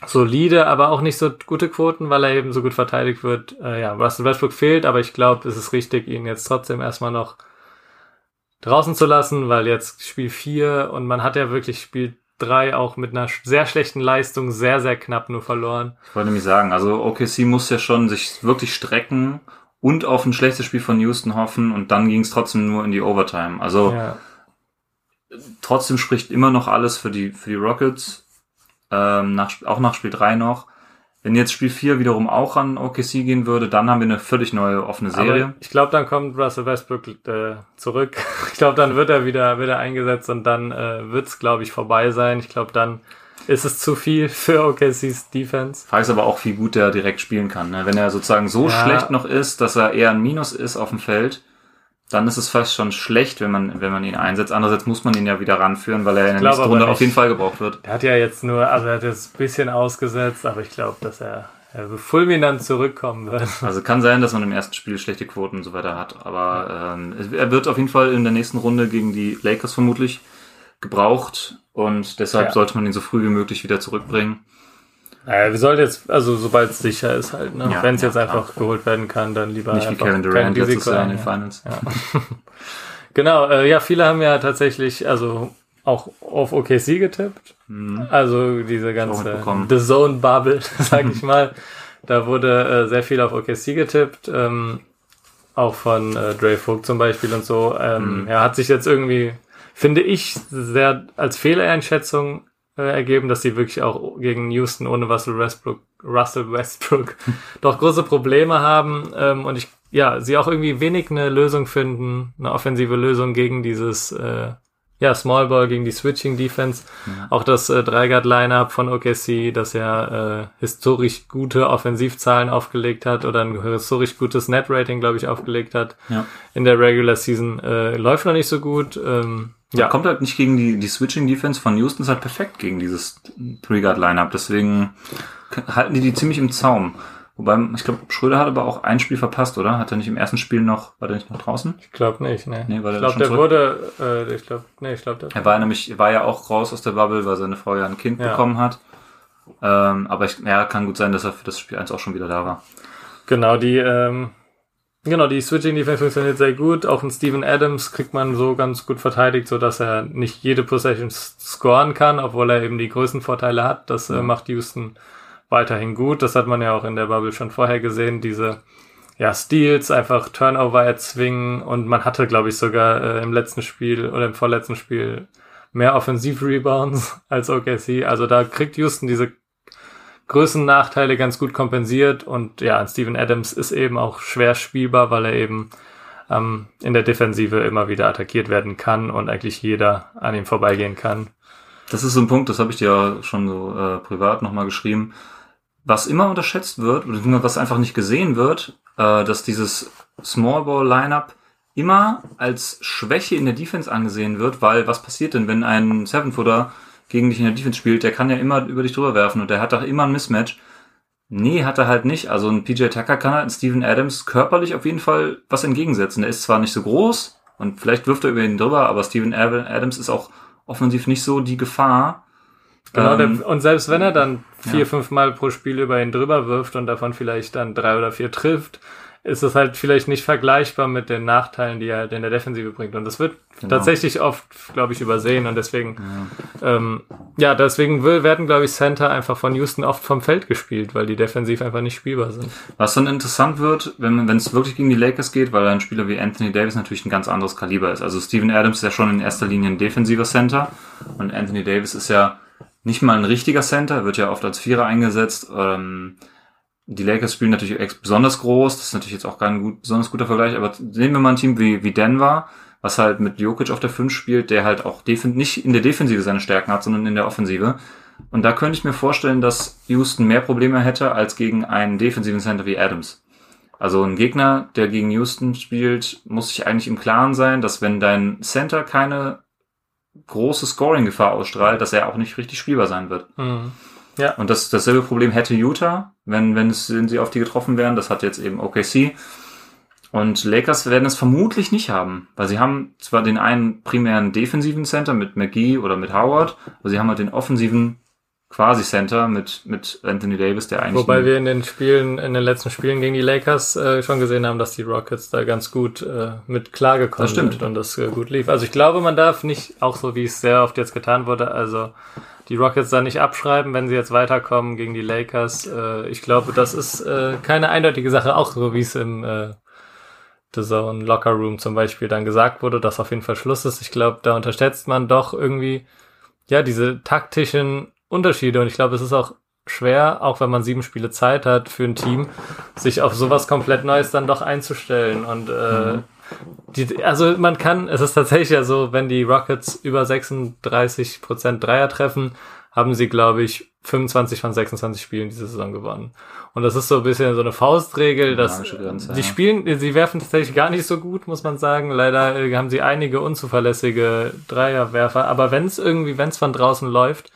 solide, aber auch nicht so gute Quoten, weil er eben so gut verteidigt wird. Äh, ja, Russell Westbrook fehlt, aber ich glaube, es ist richtig, ihn jetzt trotzdem erstmal noch draußen zu lassen, weil jetzt Spiel 4 und man hat ja wirklich Spiel 3 auch mit einer sehr schlechten Leistung sehr, sehr knapp nur verloren. Ich wollte nämlich sagen, also OKC muss ja schon sich wirklich strecken und auf ein schlechtes Spiel von Houston hoffen und dann ging es trotzdem nur in die Overtime. Also Ja, trotzdem spricht immer noch alles für die, für die Rockets, ähm, nach, auch nach Spiel 3 noch. Wenn jetzt Spiel 4 wiederum auch an OKC gehen würde, dann haben wir eine völlig neue offene Serie. aber ich glaube, dann kommt Russell Westbrook äh, zurück. Ich glaube, dann wird er wieder, wieder eingesetzt und dann äh, wird's, glaube ich, vorbei sein. Ich glaube, dann ist es zu viel für OKC's Defense. Ist aber auch, wie gut er direkt spielen kann. Ne? Wenn er sozusagen so Ja. schlecht noch ist, dass er eher ein Minus ist auf dem Feld, dann ist es fast schon schlecht, wenn man, wenn man ihn einsetzt. Andererseits muss man ihn ja wieder ranführen, weil er in der nächsten Runde auf jeden Fall gebraucht wird. Er hat ja jetzt nur, also er hat jetzt ein bisschen ausgesetzt, aber ich glaube, dass er, er fulminant zurückkommen wird. Also kann sein, dass man im ersten Spiel schlechte Quoten und so weiter hat. Aber ähm, er wird auf jeden Fall in der nächsten Runde gegen die Lakers vermutlich gebraucht und deshalb Ja. sollte man ihn so früh wie möglich wieder zurückbringen. Naja, wir sollten jetzt, also sobald es sicher ist halt, ne? Ja, wenn es ja, jetzt einfach geholt werden kann, dann lieber Nicht wie Kevin Durant letztes Jahr in den. Finals. Genau, äh, ja, viele haben ja tatsächlich, also auch auf OKC getippt. Mhm. Also diese ganze. The Zone Bubble, sag ich mal. Da wurde äh, sehr viel auf OKC getippt. Ähm, auch von äh, Dre Vogt zum Beispiel und so. Ähm, Mhm. Er hat sich jetzt irgendwie, finde ich, sehr als Fehleinschätzung äh, ergeben, dass sie wirklich auch gegen Houston ohne Russell Westbrook, Russell Westbrook doch große Probleme haben. Ähm, und ich, ja, sie auch irgendwie wenig eine Lösung finden, eine offensive Lösung gegen dieses, äh, ja, Small Ball, gegen die Switching Defense. Auch das äh, Dreigard-Lineup von OKC, das ja äh, historisch gute Offensivzahlen aufgelegt hat oder ein historisch gutes Net-Rating, glaube ich, aufgelegt hat Ja. in der Regular Season, äh, läuft noch nicht so gut. Ähm, Ja. Kommt halt nicht gegen die, die Switching Defense von Houston ist halt perfekt gegen dieses Three-Guard-Lineup. Deswegen halten die die ziemlich im Zaum. Wobei, ich glaube, Schröder hat aber auch ein Spiel verpasst, oder? Hat er nicht im ersten Spiel noch, war der nicht noch draußen? ich glaube nicht, ne. Nee, war ich der glaube, schon der zurück? wurde, äh, ich glaube, nee, ich glaube, der Er war nämlich, er war ja auch raus aus der Bubble, weil seine Frau ja ein Kind Ja. bekommen hat. Ähm, aber ich, ja, kann gut sein, dass er für das Spiel 1 auch schon wieder da war. Genau, die, ähm, genau, die Switching Defense funktioniert sehr gut. Auch ein Steven Adams kriegt man so ganz gut verteidigt, so dass er nicht jede Possession scoren kann, obwohl er eben die größten Vorteile hat. Das äh, macht Houston weiterhin gut. Das hat man ja auch in der Bubble schon vorher gesehen. Diese, ja, Steals, einfach Turnover erzwingen und man hatte, glaube ich, sogar äh, im letzten Spiel oder im vorletzten Spiel mehr Offensiv-Rebounds als OKC. Also da kriegt Houston diese Größennachteile ganz gut kompensiert und ja, Steven Adams ist eben auch schwer spielbar, weil er eben ähm, in der Defensive immer wieder attackiert werden kann und eigentlich jeder an ihm vorbeigehen kann. Das ist so ein Punkt, das habe ich dir ja schon so äh, privat nochmal geschrieben. Was immer unterschätzt wird, oder was einfach nicht gesehen wird, äh, dass dieses Small Ball Lineup immer als Schwäche in der Defense angesehen wird, weil was passiert denn, wenn ein Seven-Footer gegen dich in der Defense spielt, der kann ja immer über dich drüber werfen und der hat doch immer ein Mismatch. Nee, hat er halt nicht. Also ein PJ Tucker kann halt Steven Adams körperlich auf jeden Fall was entgegensetzen. Der ist zwar nicht so groß und vielleicht wirft er über ihn drüber, aber Steven Adams ist auch offensiv nicht so die Gefahr. Genau, Ähm, der, und selbst wenn er dann vier, ja. fünf Mal pro Spiel über ihn drüber wirft und davon vielleicht dann drei oder vier trifft, ist es halt vielleicht nicht vergleichbar mit den Nachteilen, die er halt in der Defensive bringt. Und das wird Genau. tatsächlich oft, glaube ich, übersehen. Und deswegen, ja, ähm, ja deswegen will, werden, glaube ich, Center einfach von Houston oft vom Feld gespielt, weil die defensiv einfach nicht spielbar sind. Was dann interessant wird, wenn wenn es wirklich gegen die Lakers geht, weil ein Spieler wie Anthony Davis natürlich ein ganz anderes Kaliber ist. Also Steven Adams ist ja schon in erster Linie ein defensiver Center und Anthony Davis ist ja nicht mal ein richtiger Center, wird ja oft als Vierer eingesetzt. Ähm, die Lakers spielen natürlich besonders groß, das ist natürlich jetzt auch kein gut, besonders guter Vergleich, aber nehmen wir mal ein Team wie, wie Denver, was halt mit Jokic auf der 5 spielt, der halt auch nicht in der Defensive seine Stärken hat, sondern in der Offensive. Und da könnte ich mir vorstellen, dass Houston mehr Probleme hätte als gegen einen defensiven Center wie Adams. Also ein Gegner, der gegen Houston spielt, muss sich eigentlich im Klaren sein, dass wenn dein Center keine große Scoring-Gefahr ausstrahlt, dass er auch nicht richtig spielbar sein wird. Mhm. Und das, dasselbe Problem hätte Utah, wenn, wenn, es, wenn sie auf die getroffen wären. Das hat jetzt eben OKC. Und Lakers werden es vermutlich nicht haben, weil sie haben zwar den einen primären defensiven Center mit McGee oder mit Howard, aber sie haben halt den offensiven quasi Center mit, mit Anthony Davis, der eigentlich Wobei wir in den Spielen, in den letzten Spielen gegen die Lakers äh, schon gesehen haben, dass die Rockets da ganz gut äh, mit klargekommen Das stimmt. sind und das äh, gut lief. Also ich glaube, man darf nicht, auch so wie es sehr oft jetzt getan wurde, also die Rockets da nicht abschreiben, wenn sie jetzt weiterkommen gegen die Lakers. Äh, ich glaube, das ist äh, keine eindeutige Sache, auch so wie es im äh, The Zone Locker Room zum Beispiel dann gesagt wurde, dass auf jeden Fall Schluss ist. Ich glaube, da unterschätzt man doch irgendwie ja diese taktischen Unterschiede und ich glaube, es ist auch schwer, auch wenn man sieben Spiele Zeit hat für ein Team, sich auf sowas komplett Neues dann doch einzustellen und äh, die, also man kann, es ist tatsächlich ja so, wenn die Rockets über 36 Prozent Dreier treffen, haben sie, glaube ich, 25 von 26 Spielen diese Saison gewonnen. Und das ist so ein bisschen so eine Faustregel, dass Grenze, die ja. spielen, sie werfen tatsächlich gar nicht so gut, muss man sagen. Leider äh, haben sie einige unzuverlässige Dreierwerfer. Aber wenn es irgendwie, wenn es von draußen läuft,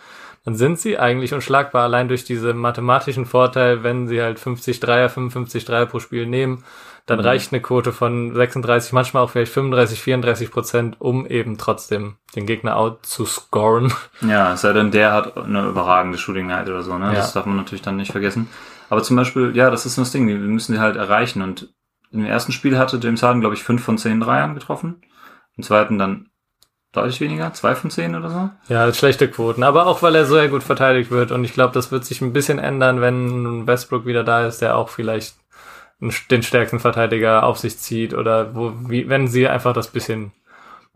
dann sind sie eigentlich unschlagbar, allein durch diese mathematischen Vorteil, wenn sie halt 50 Dreier, 55 Dreier pro Spiel nehmen, dann mhm. reicht eine Quote von 36, manchmal auch vielleicht 35, 34 Prozent, um eben trotzdem den Gegner out zu scoren. Ja, es sei denn, der hat eine überragende Shooting Night oder so, ne? Ja. Das darf man natürlich dann nicht vergessen. Aber zum Beispiel, ja, das ist das Ding, wir müssen sie halt erreichen und im ersten Spiel hatte James Harden, glaube ich, fünf von zehn Dreiern getroffen. Im zweiten dann deutlich weniger, zwei von zehn oder so. Ja, schlechte Quoten, aber auch weil er so gut verteidigt wird und ich glaube, das wird sich ein bisschen ändern, wenn Westbrook wieder da ist, der auch vielleicht den stärksten Verteidiger auf sich zieht oder wo, wie, wenn sie einfach das bisschen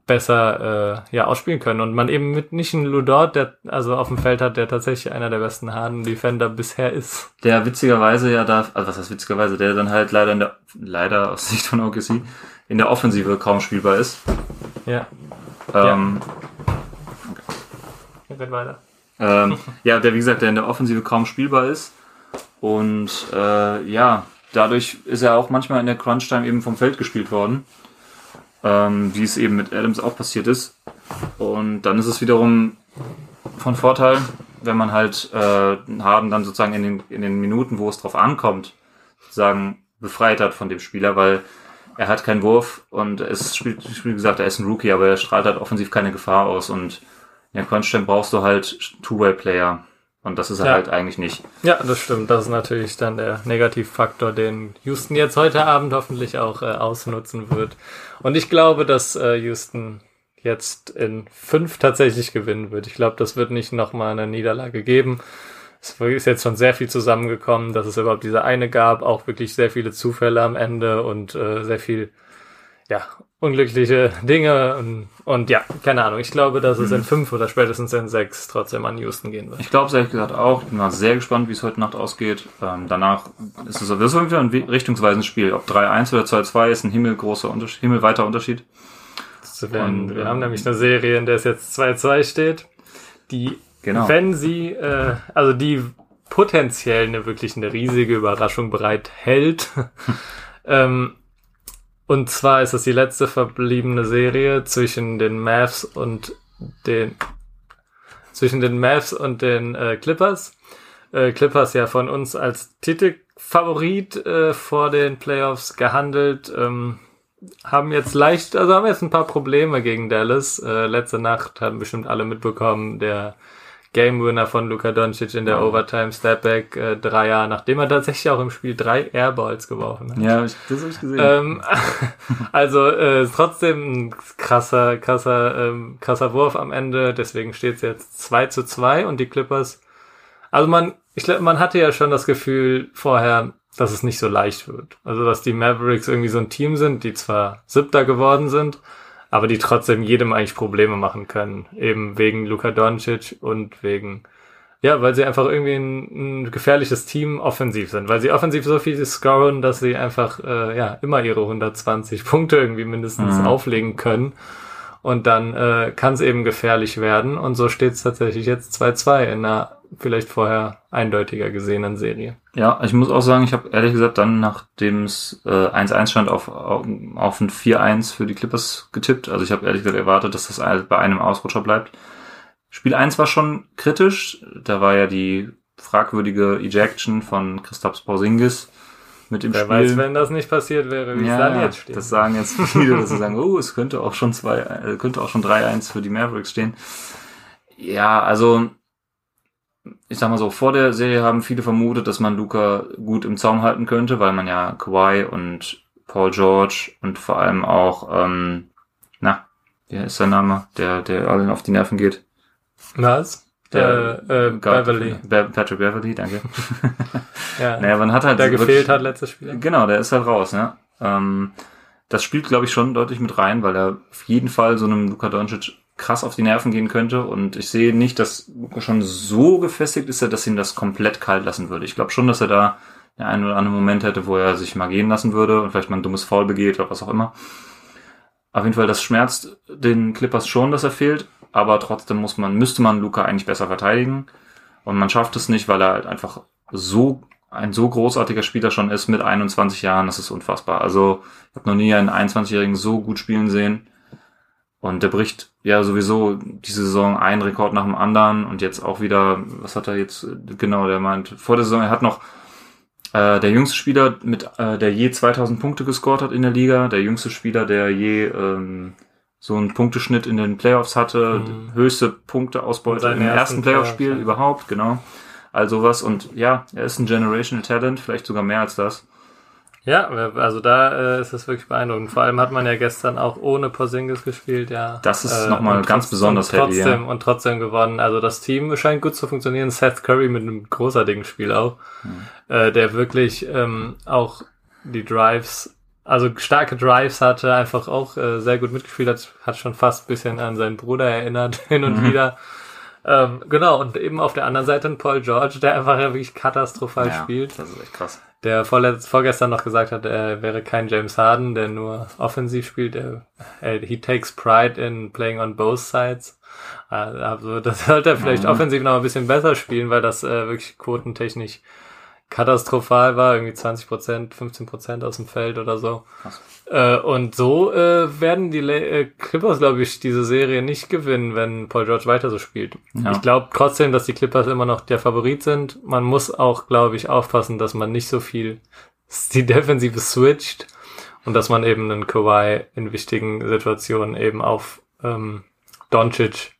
besser äh, ja ausspielen können und man eben mit nicht einen Ludort, der also auf dem Feld hat, der tatsächlich einer der besten Harden Defender bisher ist. Der witzigerweise ja da, also was heißt witzigerweise, der dann halt leider in der leider aus Sicht von OKC in der Offensive kaum spielbar ist. Ja. Ähm, ja. Okay. weiter. Ähm, ja, der wie gesagt, der in der Offensive kaum spielbar ist und äh, ja, dadurch ist er auch manchmal in der Crunch-Time eben vom Feld gespielt worden. Ähm, wie es eben mit Adams auch passiert ist. Und dann ist es wiederum von Vorteil, wenn man halt äh, Harden dann sozusagen in den, in den Minuten, wo es drauf ankommt, sozusagen befreit hat von dem Spieler, weil er hat keinen Wurf und es spielt, wie gesagt, er ist ein Rookie, aber er strahlt halt offensiv keine Gefahr aus und in der Crunch-Time brauchst du halt Two-Way-Player. Und das ist er ja. halt eigentlich nicht. Ja, das stimmt. Das ist natürlich dann der Negativfaktor, den Houston jetzt heute Abend hoffentlich auch äh, ausnutzen wird. Und ich glaube, dass äh, Houston jetzt in fünf tatsächlich gewinnen wird. Ich glaube, das wird nicht nochmal eine Niederlage geben. Es ist jetzt schon sehr viel zusammengekommen, dass es überhaupt diese eine gab, auch wirklich sehr viele Zufälle am Ende und äh, sehr viel ja, unglückliche Dinge und, und ja, keine Ahnung. Ich glaube, dass es in mhm. fünf oder spätestens in sechs trotzdem an Houston gehen wird. Ich glaube es ehrlich gesagt auch. Ich bin mal sehr gespannt, wie es heute Nacht ausgeht. Ähm, danach ist es, das wieder ein richtungsweisendes Spiel. Ob 3-1 oder 2-2 ist ein himmelgroßer Unterschied, himmelweiter Unterschied. Werden, wir haben nämlich eine Serie, in der es jetzt 2-2 steht, die, genau. wenn sie, äh, also die potenziell eine wirklich eine riesige Überraschung bereithält, ähm, und zwar ist es die letzte verbliebene Serie zwischen den Mavs und den zwischen den Mavs und den äh, Clippers. Äh, Clippers ja von uns als Titelfavorit äh, vor den Playoffs gehandelt. Ähm, haben jetzt leicht, also haben jetzt ein paar Probleme gegen Dallas. Äh, letzte Nacht haben bestimmt alle mitbekommen, der Game Winner von Luka Doncic in der Overtime Stepback äh, Dreier, nachdem er tatsächlich auch im Spiel drei Airballs geworfen hat. Ja, das habe ich gesehen. Ähm, also äh, trotzdem ein krasser, krasser, ähm, krasser Wurf am Ende. Deswegen steht es jetzt 2 zu 2 und die Clippers. Also man, ich glaube, man hatte ja schon das Gefühl vorher, dass es nicht so leicht wird. Also dass die Mavericks irgendwie so ein Team sind, die zwar Siebter geworden sind, aber die trotzdem jedem eigentlich Probleme machen können. Eben wegen Luka Doncic und wegen, ja, weil sie einfach irgendwie ein, ein gefährliches Team offensiv sind. Weil sie offensiv so viel scoren, dass sie einfach, äh, ja, immer ihre 120 Punkte irgendwie mindestens mhm. auflegen können. Und dann äh, kann es eben gefährlich werden. Und so steht es tatsächlich jetzt 2-2 in einer vielleicht vorher eindeutiger gesehenen Serie. Ja, ich muss auch sagen, ich habe ehrlich gesagt dann, nachdem es äh, 1-1 stand, auf, auf, auf ein 4-1 für die Clippers getippt. Also ich habe ehrlich gesagt erwartet, dass das bei einem Ausrutscher bleibt. Spiel 1 war schon kritisch. Da war ja die fragwürdige Ejection von Christoph Porzingis mit dem Wer Spiel. Wer weiß, wenn das nicht passiert wäre, wie ja, es dann jetzt steht. Das sagen jetzt viele, dass sie sagen, oh, es könnte auch schon zwei, äh, könnte auch schon 3-1 für die Mavericks stehen. Ja, also ich sag mal so, vor der Serie haben viele vermutet, dass man Luca gut im Zaum halten könnte, weil man ja Kawhi und Paul George und vor allem auch, ähm, na, wie ist sein Name, der, der allen auf die Nerven geht? Was? Der, der äh, Beverly. Be Patrick Beverly, danke. ja. Naja, man hat halt. Der gefehlt hat letztes Spiel. Genau, der ist halt raus, ne? Ähm, das spielt, glaube ich, schon deutlich mit rein, weil er auf jeden Fall so einem Luka Doncic krass auf die Nerven gehen könnte. Und ich sehe nicht, dass Luca schon so gefestigt ist, dass ihn das komplett kalt lassen würde. Ich glaube schon, dass er da den einen oder anderen Moment hätte, wo er sich mal gehen lassen würde und vielleicht mal ein dummes Foul begeht oder was auch immer. Auf jeden Fall, das schmerzt den Clippers schon, dass er fehlt, aber trotzdem muss man, müsste man Luca eigentlich besser verteidigen. Und man schafft es nicht, weil er halt einfach so ein so großartiger Spieler schon ist mit 21 Jahren, das ist unfassbar. Also ich habe noch nie einen 21-Jährigen so gut spielen sehen. Und der bricht ja sowieso diese Saison einen Rekord nach dem anderen und jetzt auch wieder, was hat er jetzt, genau, der meint, vor der Saison, er hat noch äh, der jüngste Spieler, mit äh, der je 2000 Punkte gescored hat in der Liga, der jüngste Spieler, der je ähm, so einen Punkteschnitt in den Playoffs hatte, mhm. höchste Punkteausbeute im ersten Playoff-Spiel Playoff, überhaupt, genau. Also was und ja, er ist ein Generational Talent, vielleicht sogar mehr als das. Ja, also da äh, ist es wirklich beeindruckend. Vor allem hat man ja gestern auch ohne Porzingis gespielt, ja. Das ist äh, nochmal ganz besonders und trotzdem, heavy, ja. Und trotzdem gewonnen. Also das Team scheint gut zu funktionieren. Seth Curry mit einem großartigen Spiel auch, mhm. äh, der wirklich ähm, auch die Drives, also starke Drives hatte, einfach auch äh, sehr gut mitgespielt hat, hat schon fast ein bisschen an seinen Bruder erinnert, hin und mhm. wieder. Ähm, genau, und eben auf der anderen Seite ein Paul George, der einfach ja wirklich katastrophal ja, spielt. Das ist echt krass der vorletzt, vorgestern noch gesagt hat, er wäre kein James Harden, der nur offensiv spielt. Er, er, he takes pride in playing on both sides. Also das sollte er vielleicht mhm. offensiv noch ein bisschen besser spielen, weil das äh, wirklich quotentechnisch katastrophal war, irgendwie 20 Prozent, 15 Prozent aus dem Feld oder so. Äh, und so äh, werden die äh, Clippers, glaube ich, diese Serie nicht gewinnen, wenn Paul George weiter so spielt. Ja. Ich glaube trotzdem, dass die Clippers immer noch der Favorit sind. Man muss auch, glaube ich, aufpassen, dass man nicht so viel die Defensive switcht und dass man eben einen Kawhi in wichtigen Situationen eben auf ähm, Doncic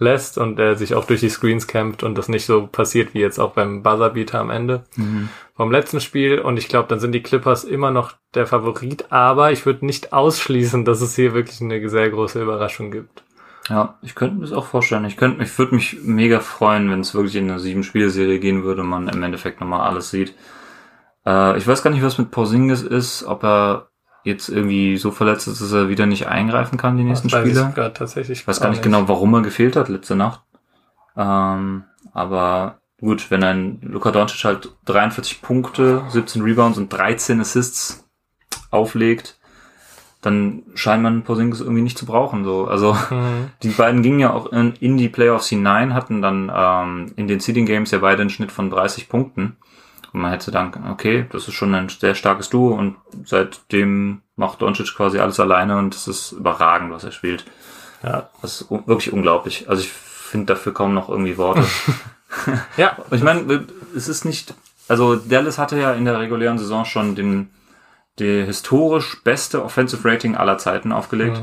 lässt und er sich auch durch die Screens kämpft und das nicht so passiert wie jetzt auch beim Buzzerbeater am Ende mhm. vom letzten Spiel. Und ich glaube, dann sind die Clippers immer noch der Favorit, aber ich würde nicht ausschließen, dass es hier wirklich eine sehr große Überraschung gibt. Ja, ich könnte mir das auch vorstellen. Ich könnte, ich würde mich mega freuen, wenn es wirklich in eine sieben Spielserie gehen würde und man im Endeffekt nochmal alles sieht. Äh, ich weiß gar nicht, was mit Porzingis ist, ob er jetzt irgendwie so verletzt ist, dass er wieder nicht eingreifen kann, die nächsten das Spiele. Ich weiß tatsächlich ich weiß gar nicht, genau, warum er gefehlt hat letzte Nacht. Ähm, aber gut, wenn ein Luka Doncic halt 43 Punkte, 17 Rebounds und 13 Assists auflegt, dann scheint man Porzingis irgendwie nicht zu brauchen. So, also mhm. die beiden gingen ja auch in, in die Playoffs hinein, hatten dann ähm, in den Seeding Games ja beide einen Schnitt von 30 Punkten. Und man hätte dann, okay, das ist schon ein sehr starkes Duo und seitdem macht Doncic quasi alles alleine und es ist überragend, was er spielt. Ja. Das ist wirklich unglaublich. Also ich finde dafür kaum noch irgendwie Worte. ja. ich meine, es ist nicht, also Dallas hatte ja in der regulären Saison schon den, die historisch beste Offensive Rating aller Zeiten aufgelegt.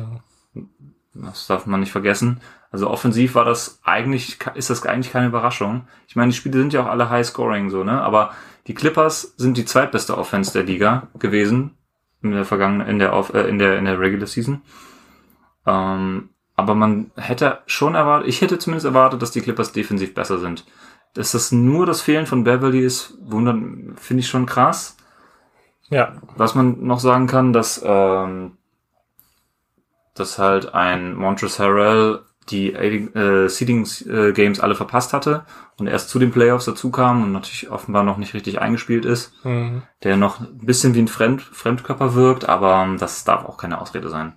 Mhm. Das darf man nicht vergessen. Also offensiv war das eigentlich, ist das eigentlich keine Überraschung. Ich meine, die Spiele sind ja auch alle High Scoring so, ne? Aber die Clippers sind die zweitbeste Offense der Liga gewesen in der vergangenen, in der, äh, in der, in der Regular Season. Ähm, aber man hätte schon erwartet, ich hätte zumindest erwartet, dass die Clippers defensiv besser sind. Dass das nur das Fehlen von Beverly ist, wundert, finde ich schon krass. Ja. Was man noch sagen kann, dass, ähm, dass halt ein Montrezl Harrell die äh, Seeding äh, Games alle verpasst hatte und erst zu den Playoffs dazu kam und natürlich offenbar noch nicht richtig eingespielt ist, mhm. der noch ein bisschen wie ein Fremd Fremdkörper wirkt, aber ähm, das darf auch keine Ausrede sein.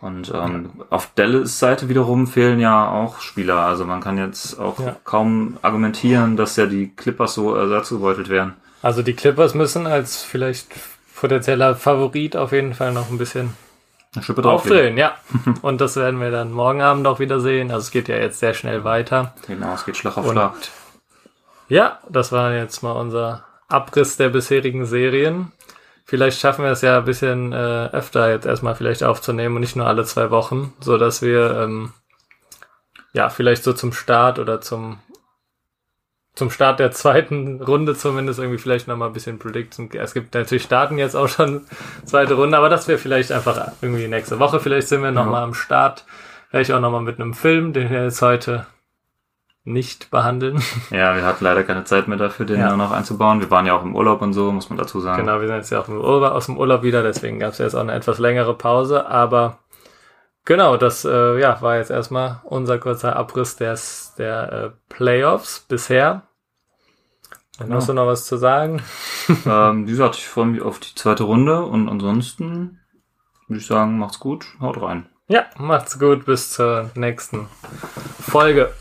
Und ähm, ja. auf Dallas Seite wiederum fehlen ja auch Spieler. Also man kann jetzt auch ja. kaum argumentieren, dass ja die Clippers so ersatzgebeutelt werden. Also die Clippers müssen als vielleicht potenzieller Favorit auf jeden Fall noch ein bisschen Schippe drauf aufdrehen, ja. Und das werden wir dann morgen Abend auch wieder sehen. Also es geht ja jetzt sehr schnell weiter. Genau, es geht Schlag auf Schlag. Ja, das war jetzt mal unser Abriss der bisherigen Serien. Vielleicht schaffen wir es ja ein bisschen äh, öfter jetzt erstmal vielleicht aufzunehmen und nicht nur alle zwei Wochen, so dass wir ähm, ja vielleicht so zum Start oder zum zum Start der zweiten Runde zumindest irgendwie vielleicht nochmal ein bisschen predikten. Es gibt natürlich Starten jetzt auch schon zweite Runde, aber das wäre vielleicht einfach irgendwie nächste Woche. Vielleicht sind wir nochmal ja. am Start. Vielleicht auch nochmal mit einem Film, den wir jetzt heute nicht behandeln. Ja, wir hatten leider keine Zeit mehr dafür, den ja. noch einzubauen. Wir waren ja auch im Urlaub und so, muss man dazu sagen. Genau, wir sind jetzt ja auch aus dem Urlaub wieder, deswegen gab es jetzt auch eine etwas längere Pause, aber genau, das äh, ja, war jetzt erstmal unser kurzer Abriss des, der äh, Playoffs bisher. Genau. Hast du noch was zu sagen? ähm, wie gesagt, ich freue mich auf die zweite Runde und ansonsten würde ich sagen, macht's gut, haut rein. Ja, macht's gut, bis zur nächsten Folge.